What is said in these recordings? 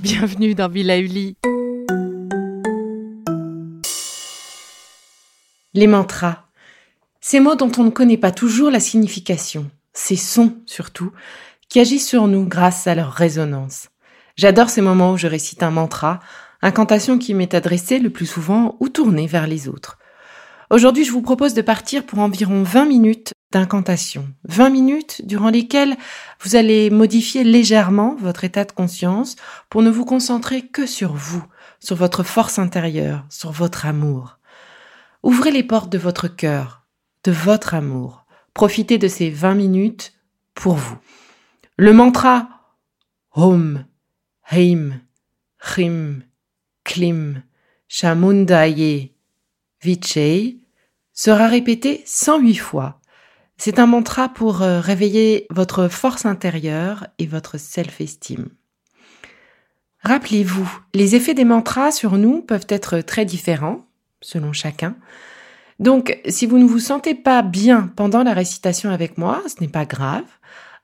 Bienvenue dans Villa. Les mantras. Ces mots dont on ne connaît pas toujours la signification, ces sons surtout, qui agissent sur nous grâce à leur résonance. J'adore ces moments où je récite un mantra, incantation qui m'est adressée le plus souvent ou tournée vers les autres. Aujourd'hui, je vous propose de partir pour environ 20 minutes d'incantation. 20 minutes durant lesquelles vous allez modifier légèrement votre état de conscience pour ne vous concentrer que sur vous, sur votre force intérieure, sur votre amour. Ouvrez les portes de votre cœur, de votre amour. Profitez de ces 20 minutes pour vous. Le mantra Hom, Heim, Klim, Shamundaye, Vichei sera répété 108 fois. C'est un mantra pour euh, réveiller votre force intérieure et votre self-esteem. Rappelez-vous, les effets des mantras sur nous peuvent être très différents selon chacun. Donc, si vous ne vous sentez pas bien pendant la récitation avec moi, ce n'est pas grave.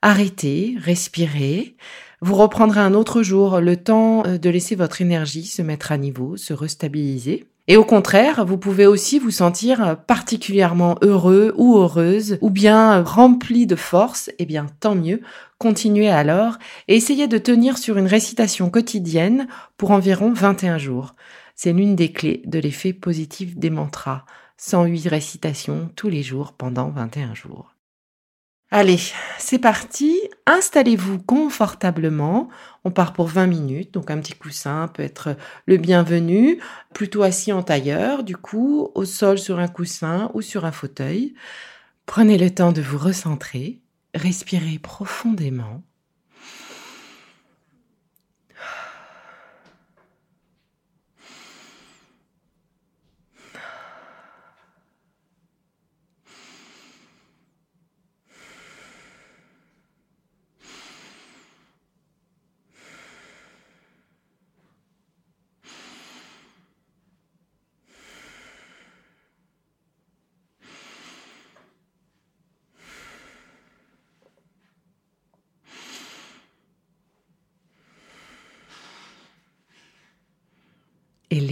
Arrêtez, respirez. Vous reprendrez un autre jour le temps euh, de laisser votre énergie se mettre à niveau, se restabiliser. Et au contraire, vous pouvez aussi vous sentir particulièrement heureux ou heureuse ou bien rempli de force, eh bien tant mieux, continuez alors et essayez de tenir sur une récitation quotidienne pour environ 21 jours. C'est l'une des clés de l'effet positif des mantras. 108 récitations tous les jours pendant 21 jours. Allez, c'est parti. Installez-vous confortablement. On part pour 20 minutes, donc un petit coussin peut être le bienvenu, plutôt assis en tailleur, du coup, au sol sur un coussin ou sur un fauteuil. Prenez le temps de vous recentrer, respirez profondément. et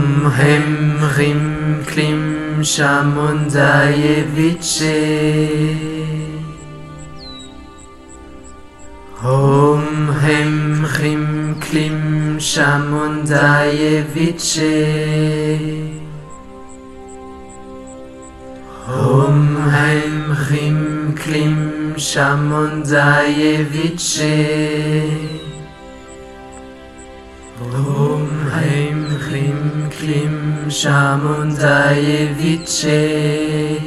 Om Hem Hrim Klim Shamundayeviche Om Hem Hrim Klim Shamundayeviche Om Hem Hrim Klim Shamundayeviche Om Hrim Klim Shamundayeviche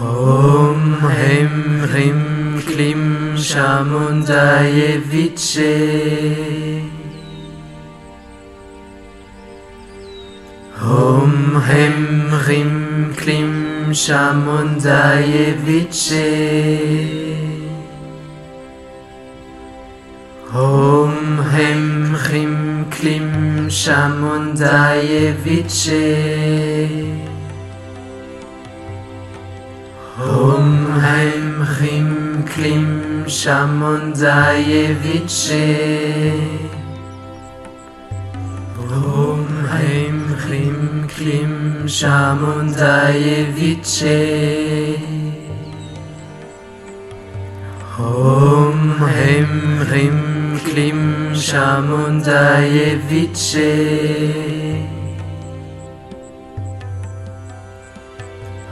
Om Hem Hrim Klim Shamundayeviche Om Hem Hrim Klim Shamundayeviche Om Hem Klim Shamundaye Viche Om Haim Hrim Klim Shamundaye Viche Om Haim Hrim Klim Shamundaye Viche Om Hem Hrim Klim Shamundaye Viche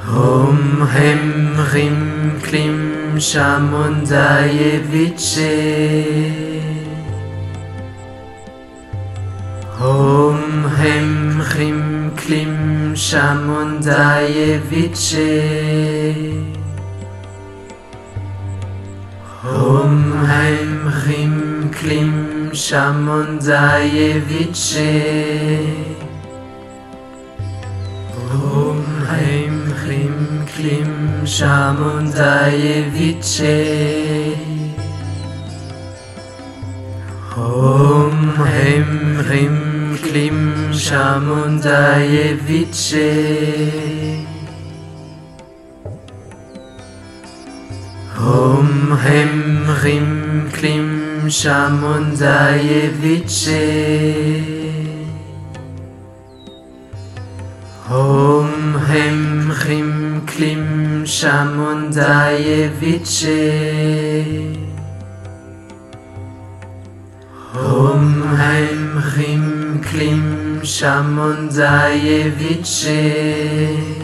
Om Hem Hrim Klim Shamundaye Viche Om Hem Hrim Klim Shamundaye Viche Om Haim Hrim Klim Shamundaye Viche Om Haim Hrim Klim Shamundaye Viche Om Haim Hrim Klim Shamundaye Om Hem Rim Klim Shamundaye Viche Om Hem Rim Klim Shamundaye Viche Om Hem Rim Klim Shamundaye Viche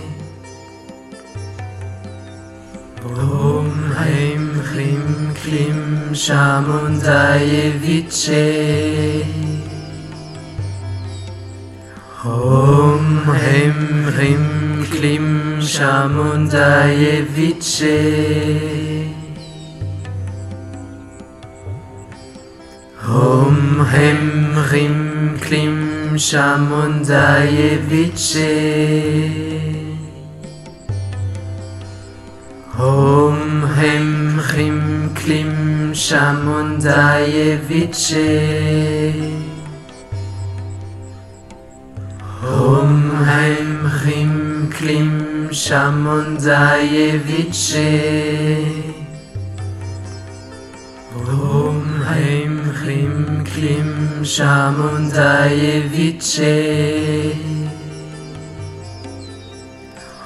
Hrim Klim Shamundaye Viche Om Haim Hrim Klim Shamundaye Viche Om Haim Hrim Klim Shamundaye Klim Shamundaye Viche. Om Hem Hrim Klim Shamundaye Viche.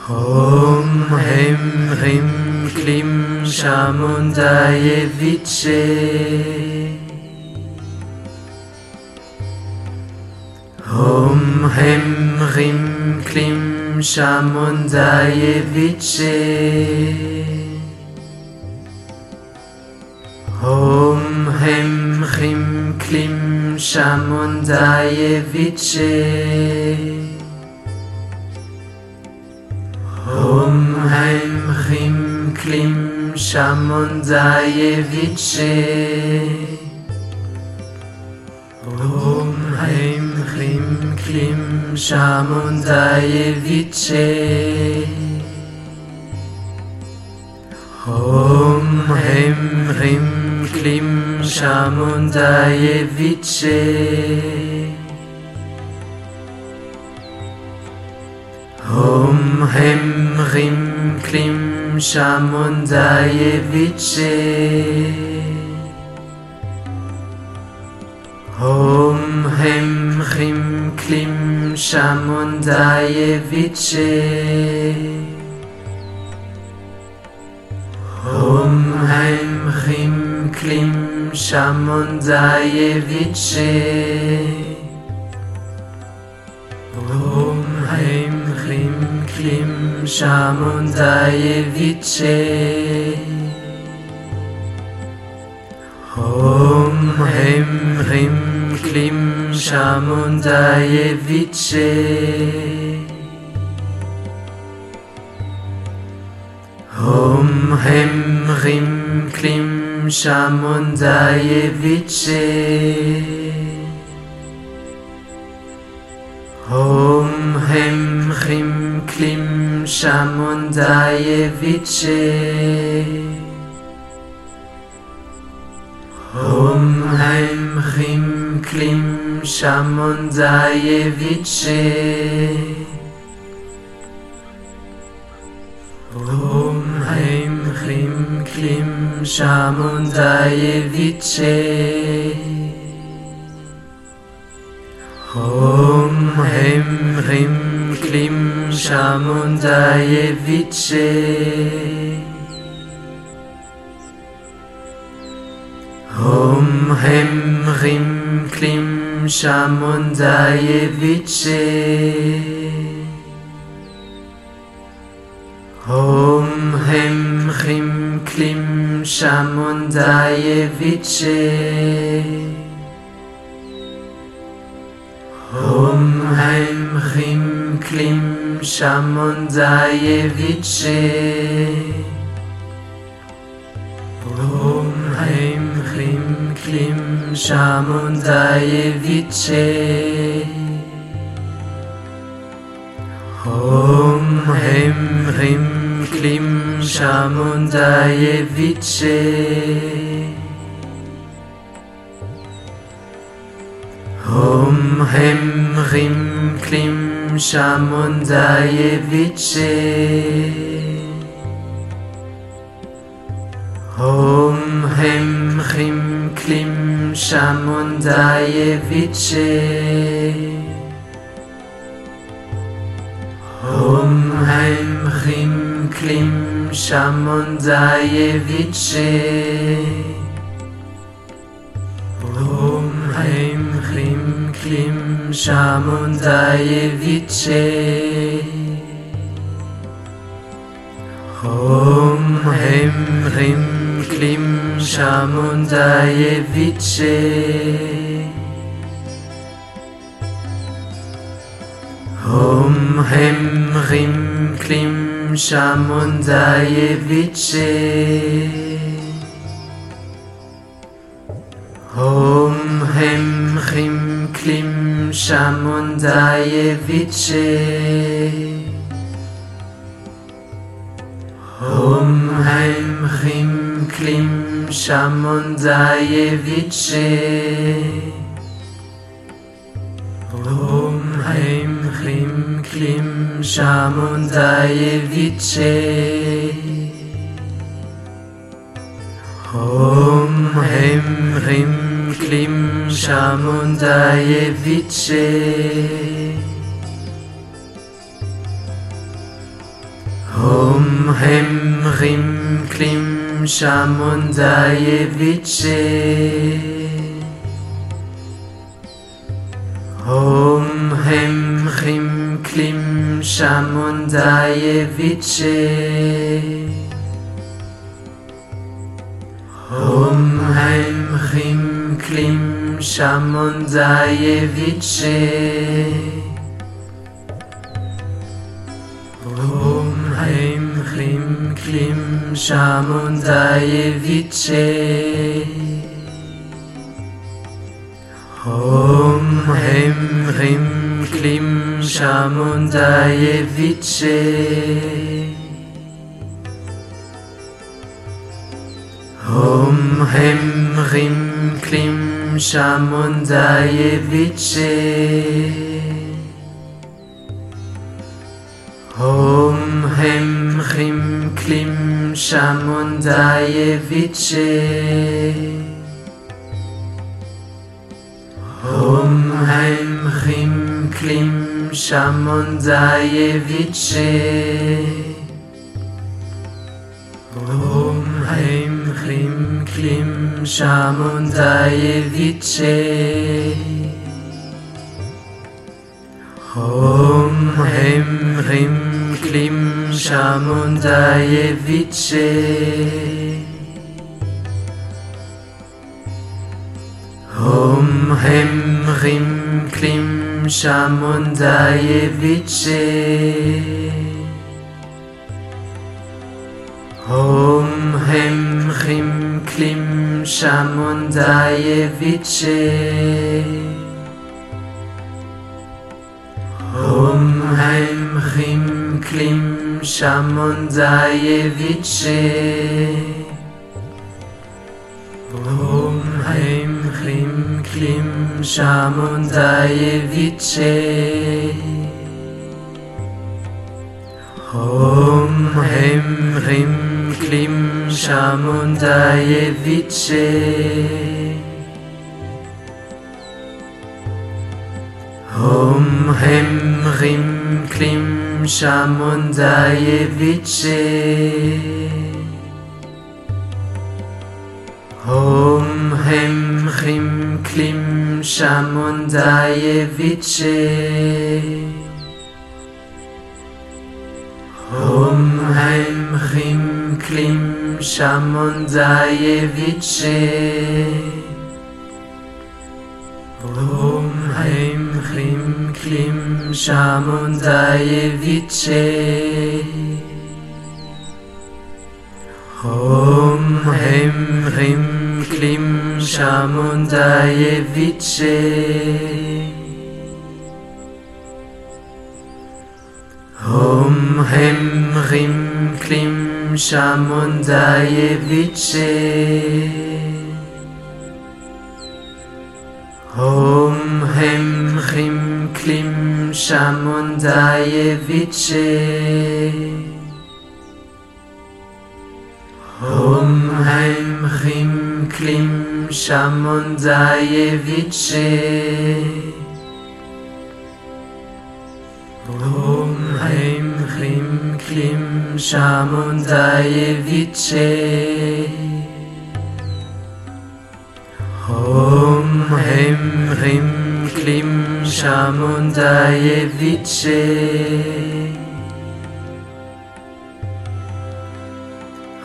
Om Hem Hrim Klim Shamundaye Viche. Om Hem Hrim Klim Shamundaye Viche. Om Hem Hrim Klim Shamundaye Viche. Om Hem Hrim Klim Shamundaye Viche Om Haim Klim Shamundaye Viche Om Haim Klim Shamundaye Viche Om Haim Hrim Klim Shamundaye Viche. Om Hem Rim Klim Shamundaye Viche. Om Hem Rim Klim Shamundaye Viche. Om Hem Rim Klim Shamundaye Viche Om Haim Hrim Klim Shamundaye Viche Om Haim Hrim Klim Shamundaye Om Haim Hrim Klim Shamundaye Viche. Om Hem Hrim Klim Shamundaye Viche. Om Hem Hrim Klim Shamundayeviche Om ॐ ह्रीं ह्रीं क्लीं शामुञ्जाय वित्से ॐ ह्रीं ह्रीं क्लीं शामुञ्जाय वित्से ॐ ह्रीं ह्रीं क्लीं शामुञ्जाय वित्से Hum Heim Chim Klim Shamondayevice Hum Heim Chim Klim Shamondayevice Hum Heim Chim Klim Shamondayevice Om Hem Rim Klim Shamundayeviche Om Hem Rim Klim Shamundayeviche Om Hem Rim Klim Shamundayeviche Om Shamundayeviche Om Hem Rim Klim Shamundayeviche Om Hem Rim Klim Shamundayeviche Chamundayeviche Om Haim Hrim Klim Chamundayeviche Om Haim Hrim Klim Chamundayeviche Om Haim Hrim Klim Shamundayeviche Om Hem Rim Klim Shamundayeviche Om Hem Rim Klim Shamundayeviche Om Hem Rim Klim Shamonzayevici. Om Haim Klim Klim Shamonzayevici. Om Haim Klim Klim Shamonzayevici. Om Haim Klim क्लीं शामुञ्जाय विच्चे ॐ ह्रीं ह्रीं क्लीं शामुञ्जाय विच्चे ॐ ह्रीं ह्रीं क्लीं शामुञ्जाय विच्चे ॐ ह्रीं ह्रीं क्लीं Om Shamundaye Viche Om Hem Hrim Klim Shamundaye Viche Om Hem Hrim Klim Shamundaye Viche Om Hem Chim Klim Shamundaye Viche. Om Hem Chim Klim Shamundaye Viche. Om Hem Chim Klim Shamundaye Viche. Om Hem Chim Klim Shamundayeviche Om Hem Hrim Klim Shamundayeviche Om Hem Hrim Klim Shamundayeviche Klim Shamondayeviche. Om Haim Klim Klim Shamondayeviche. Om Haim Klim Klim Shamondayeviche. Om Haim Klim Klim Shamundayeviche Om Hem Hrim Klim Shamundayeviche Om Hem Hrim Klim Shamundayeviche Klim Shamundayeviche Om Hem Hrim Klim Shamundayeviche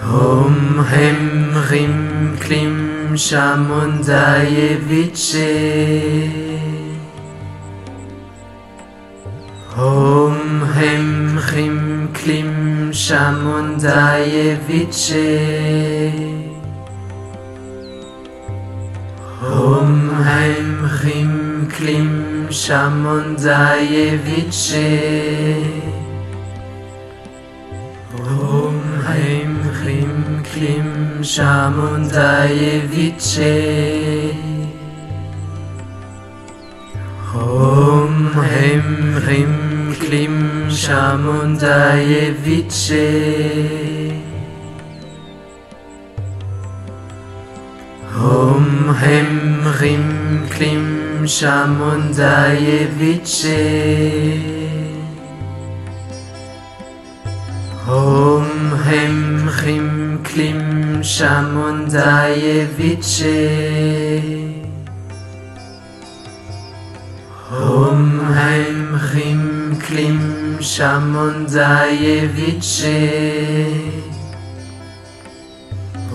Om Hem Hrim Klim Shamundayeviche Om Hem Klim, Rim, Klim, Shamundayevice. Om, Heim, Rim, Klim, Shamundayevice. Om, Heim, Rim, Klim, Shamundayevice. Chamundayeviche. Om Hem Rim Klim Chamundayeviche. Om Hem Rim Klim Chamundayeviche. Om Hem Rim Klim Shamundayeviche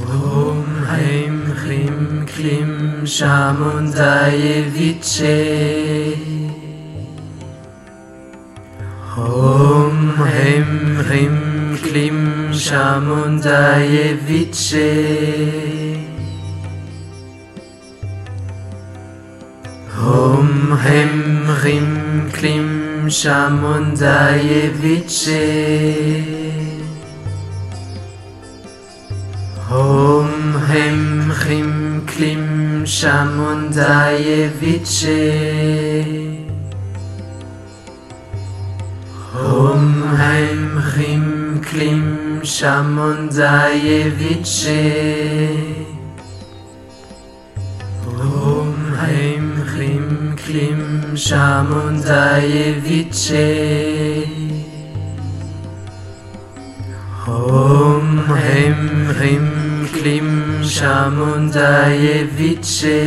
Om Hem Hrim Klim Shamundayeviche Om Hem Hrim Klim Shamundayeviche Om Hem Hrim Klim Shamundayeviche Om Hem Hrim Klim Shamundayeviche Om Hem Hrim Klim Shamundayeviche Om Hem Hrim Klim Shamundayeviche Om Hem Hrim Klim Shamundayeviche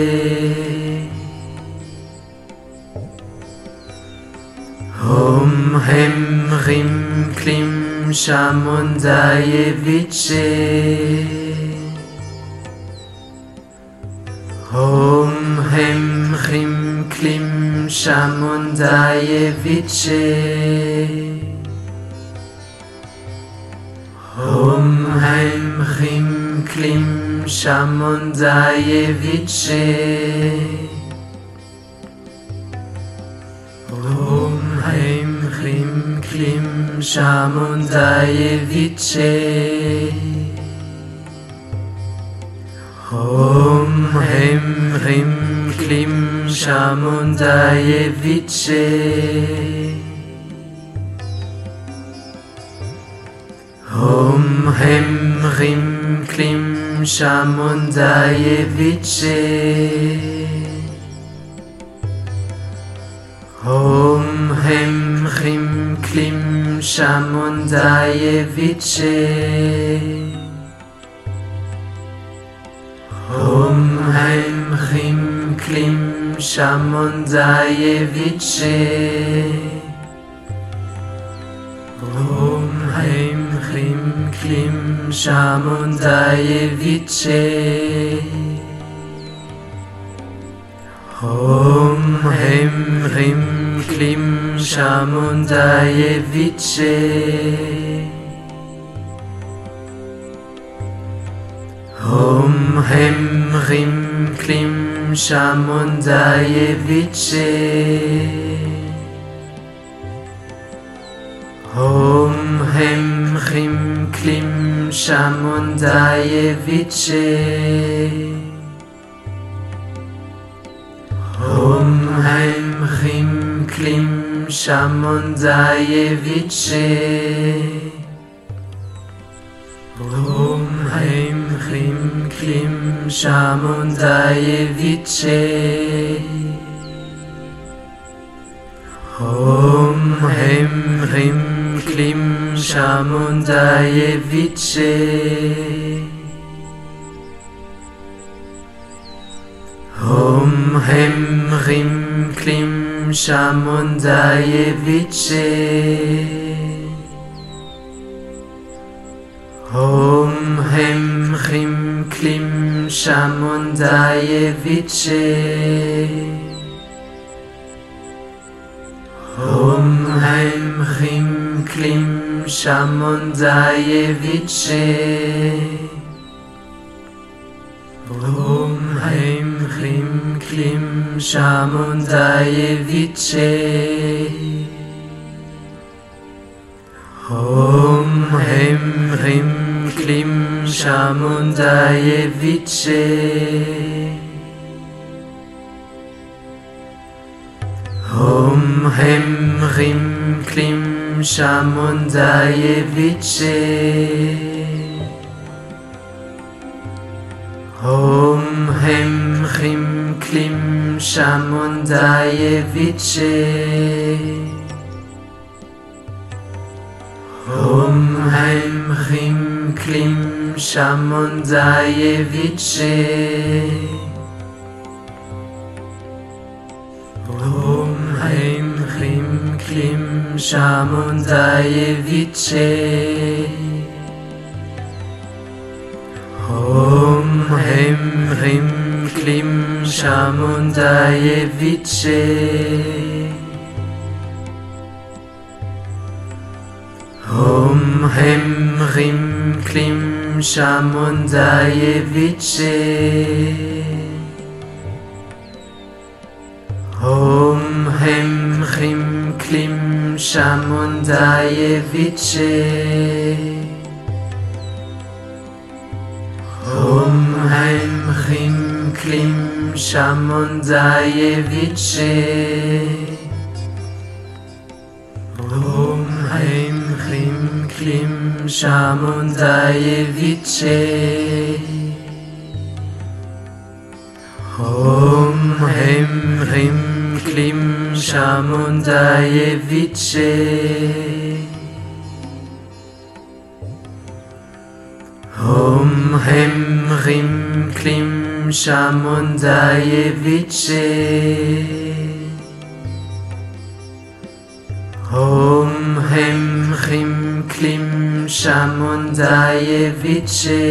Om Hem Hrim Klim Shamundayeviche Shamundaye Viche. Om Haim Chim Klim Shamundaye Viche. Om Haim Chim Klim Shamundaye Viche. Om Hem Rim Klim Chamundayeviche. Om Hrim Hrim Klim Chamundayeviche. Om Hrim Hrim Klim Chamundayeviche. Om Hrim Hrim Klim Reb Shimon Zayevici Rum Heim Chim Klim Shimon Zayevici Rum Heim Chim Klim Shimon Zayevici Rum Heim Chim Klim Chaim Shimon Zayevich Hom hem chim klim Shimon Zayevich Hom hem chim klim Shimon Zayevich Hom hem chim klim Shamundayeviche. Om Hem Rim Klim Shamundayeviche. Om Hem Rim Klim Shamundayeviche. Om Hem Chim Klim Shamundaye Viche. Om Hem Chim Klim Shamundaye Viche. Om Hem Chim Klim Shamundaye Viche. Om Hem Chim Klim Shamundayeviche. Om Hem Rim Klim Shamundayeviche. Om Hem Rim Klim Shamundayeviche. Om Haim Chim Klim Shamon Zayeviche Om Haim Chim Klim Shamon Zayeviche Om Haim Chim Klim Shamon Zayeviche Om Hem Rim Klim Shamundayeviche. Om Hem Rim Klim Shamundayeviche. Om Hem Rim Klim Shamundayeviche. Om Klim Shamundayeviche. Om Hem Rim Klim Shamundayeviche. Om Hem Rim Klim Shamundayeviche. Muslim Shamundayevice.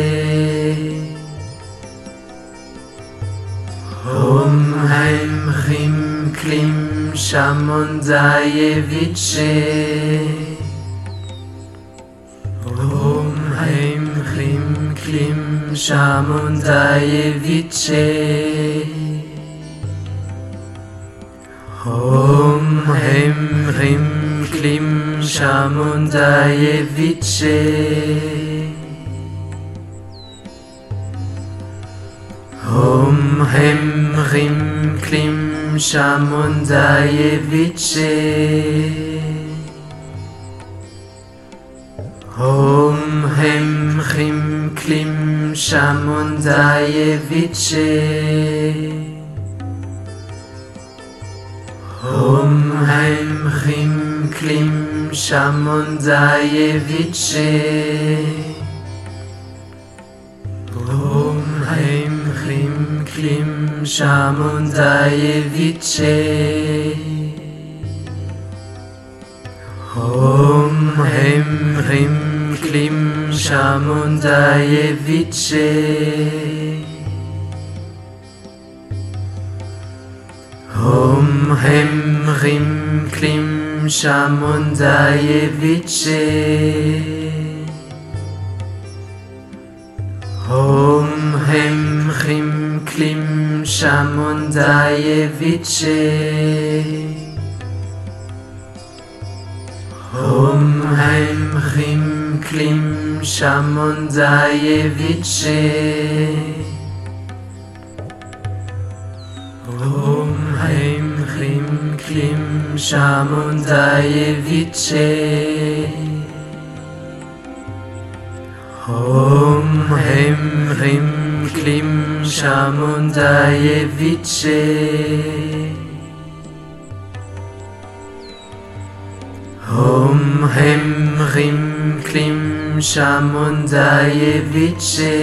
Om Haim Chim Klim Shamundayevice. Om Haim Chim Klim Shamundayevice. Om Haim Chim Klim Shamundayeviche. Om Hem Rim Klim Shamundayeviche Om Hem Chim Klim Shamundayeviche Om Hem Chim Klim Shamundayeviche Om Hem Chim Klim Shamundayeviche Om Hem Rim Klim Shamundayeviche Om Hem Rim Klim Shamon Dayevitche Hom Hem Chim Klim Shamon Dayevitche Hom Hem Chim Klim Shamon Dayevitche Shamundayeviche Om Hem Rim Klim Shamundayeviche Om Hem Rim Klim Shamundayeviche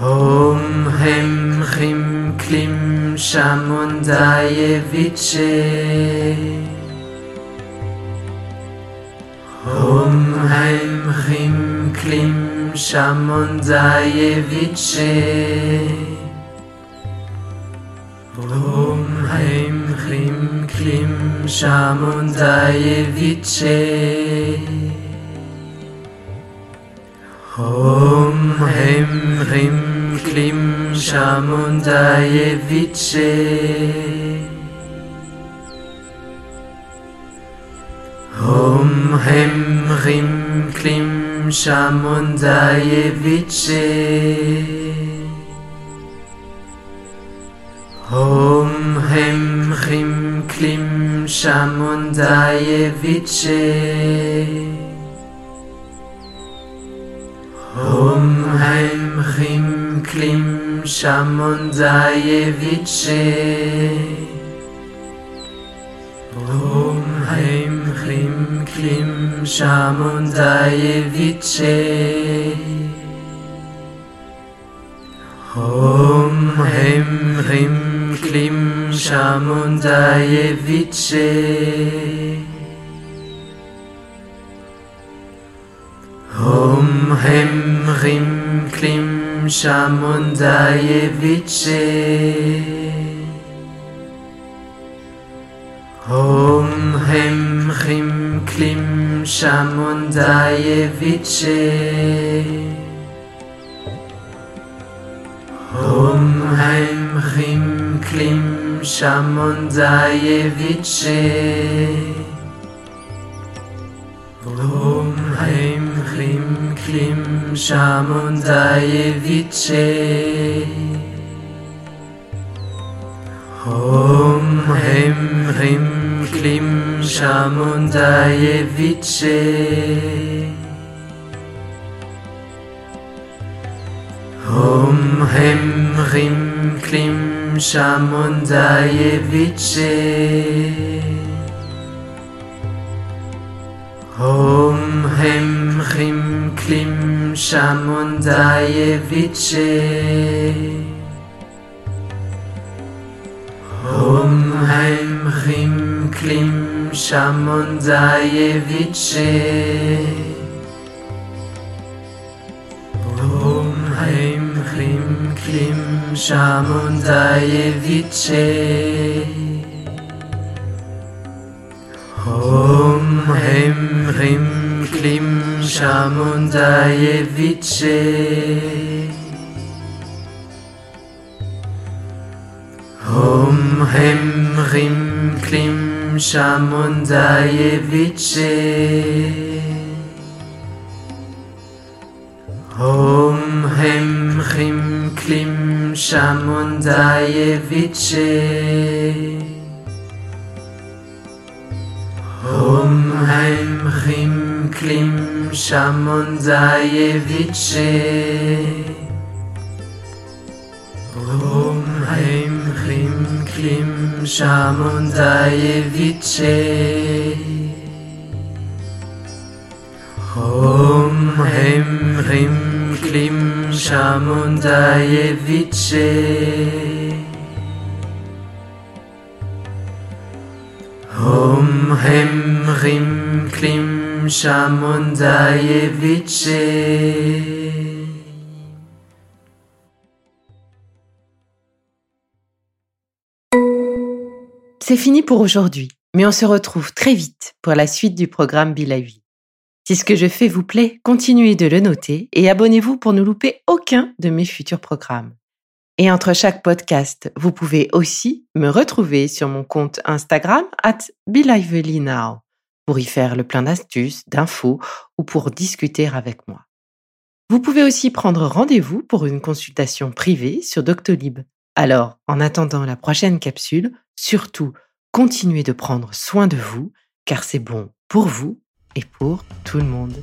Om Hem Rim Klim Shamundayeviche Om Hem Chim Klim Shamundayeviche Om Hem Chim Klim Shamundayeviche Om Hem Chim Klim Shamundayeviche Om Hem Rim Klim Shamundayeviche Om Hem Rim Klim Shamundayeviche Om Hem Rim Klim Shamundayeviche Om Hem Chim Klim Shamundayeviche Om Hem Rim Klim Shamundayeviche Om Hem Rim Klim Shamundayeviche. Om Hem Chim Klim Shamundayeviche. Om Hem Chim Klim Shamundayeviche Shamundayeviche Om Hem Rim Klim Shamundayeviche Om Hem Rim Klim Shamundayeviche Om Hem Chim Klim Shamundayeviche Om Hem Chim Klim Shamundayeviche Om Hem Chim Klim Shamundayeviche Om Hem Rim Klim Shamundayeviche Om Hem Rim Klim Shamundayeviche Om Hem Chim Klim Shamundayeviche Om Haim Hrim Klim Shamundayeviche Om Haim Hrim Klim Shamundayeviche Om Hem Klim Shamundayeviche C'est fini pour aujourd'hui, mais on se retrouve très vite pour la suite du programme Lively. Si ce que je fais vous plaît, continuez de le noter et abonnez-vous pour ne louper aucun de mes futurs programmes. Et entre chaque podcast, vous pouvez aussi me retrouver sur mon compte Instagram at BeLivelyNow pour y faire le plein d'astuces, d'infos ou pour discuter avec moi. Vous pouvez aussi prendre rendez-vous pour une consultation privée sur Doctolib. Alors, en attendant la prochaine capsule, surtout, continuez de prendre soin de vous, car c'est bon pour vous et pour tout le monde.